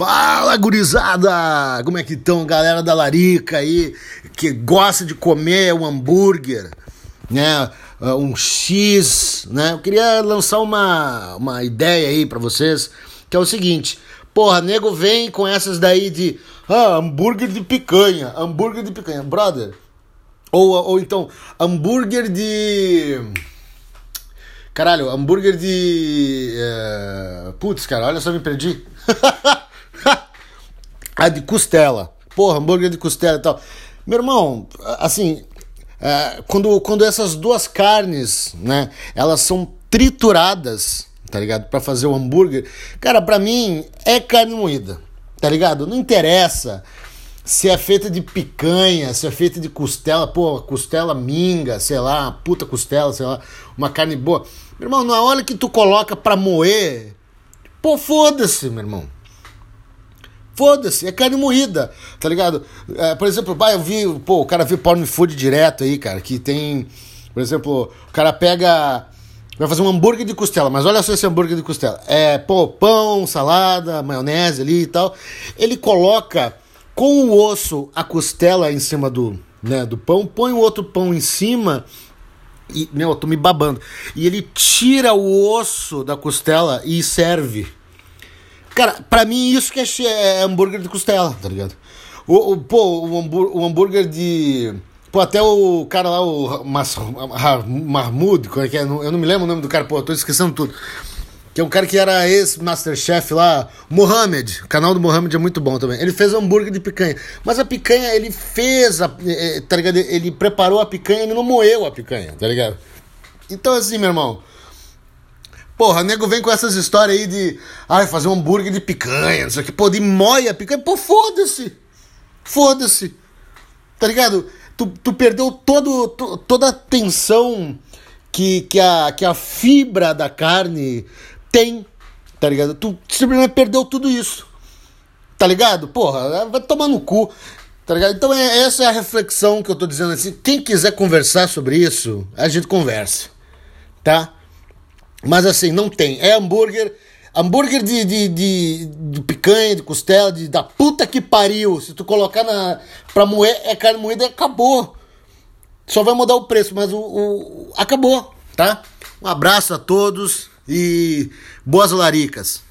Fala, gurizada! Como é que estão, galera da Larica aí, que gosta de comer um hambúrguer, né? Uh, um X, né? Eu queria lançar uma, uma ideia aí para vocês, que é o seguinte: porra, nego vem com essas daí de ah, hambúrguer de picanha, hambúrguer de picanha, brother. Ou, ou então, hambúrguer de. Caralho, hambúrguer de. Uh... Putz, cara, olha só, me perdi. a de costela. Porra, hambúrguer de costela e tal. Meu irmão, assim, é, quando, quando essas duas carnes, né, elas são trituradas, tá ligado? Para fazer o hambúrguer, cara, para mim é carne moída, tá ligado? Não interessa se é feita de picanha, se é feita de costela, pô, costela minga, sei lá, puta costela, sei lá, uma carne boa. Meu irmão, na hora que tu coloca pra moer, pô, foda-se, meu irmão. Foda-se, é carne moída, tá ligado? É, por exemplo, bah, eu vi, pô, o cara vê porn food direto aí, cara, que tem, por exemplo, o cara pega, vai fazer um hambúrguer de costela, mas olha só esse hambúrguer de costela. É, pô, pão, salada, maionese ali e tal. Ele coloca com o osso a costela em cima do, né, do pão, põe o outro pão em cima e, meu, eu tô me babando. E ele tira o osso da costela e serve. Cara, pra mim isso que é, é hambúrguer de costela, tá ligado? O, o, pô, o, hambúrguer, o hambúrguer de. Pô, até o cara lá, o Mas, Mahmoud, é que é? eu não me lembro o nome do cara, pô, eu tô esquecendo tudo. Que é um cara que era ex-Masterchef lá, Mohamed. O canal do Mohamed é muito bom também. Ele fez hambúrguer de picanha. Mas a picanha, ele fez, a, é, tá ligado? Ele preparou a picanha, ele não moeu a picanha, tá ligado? Então, assim, meu irmão, Porra, nego vem com essas histórias aí de. Ai, fazer um hambúrguer de picanha, não sei o que. Pô, de moia picanha. Pô, foda-se. Foda-se. Tá ligado? Tu, tu perdeu todo, to, toda a tensão que, que, a, que a fibra da carne tem. Tá ligado? Tu simplesmente perdeu tudo isso. Tá ligado? Porra, vai tomar no cu. Tá ligado? Então é, essa é a reflexão que eu tô dizendo assim. Quem quiser conversar sobre isso, a gente conversa. Tá? Mas assim, não tem. É hambúrguer. Hambúrguer de, de, de, de picanha, de costela, de, da puta que pariu. Se tu colocar na, pra moer, é carne moída, acabou. Só vai mudar o preço, mas o, o acabou, tá? Um abraço a todos e boas laricas.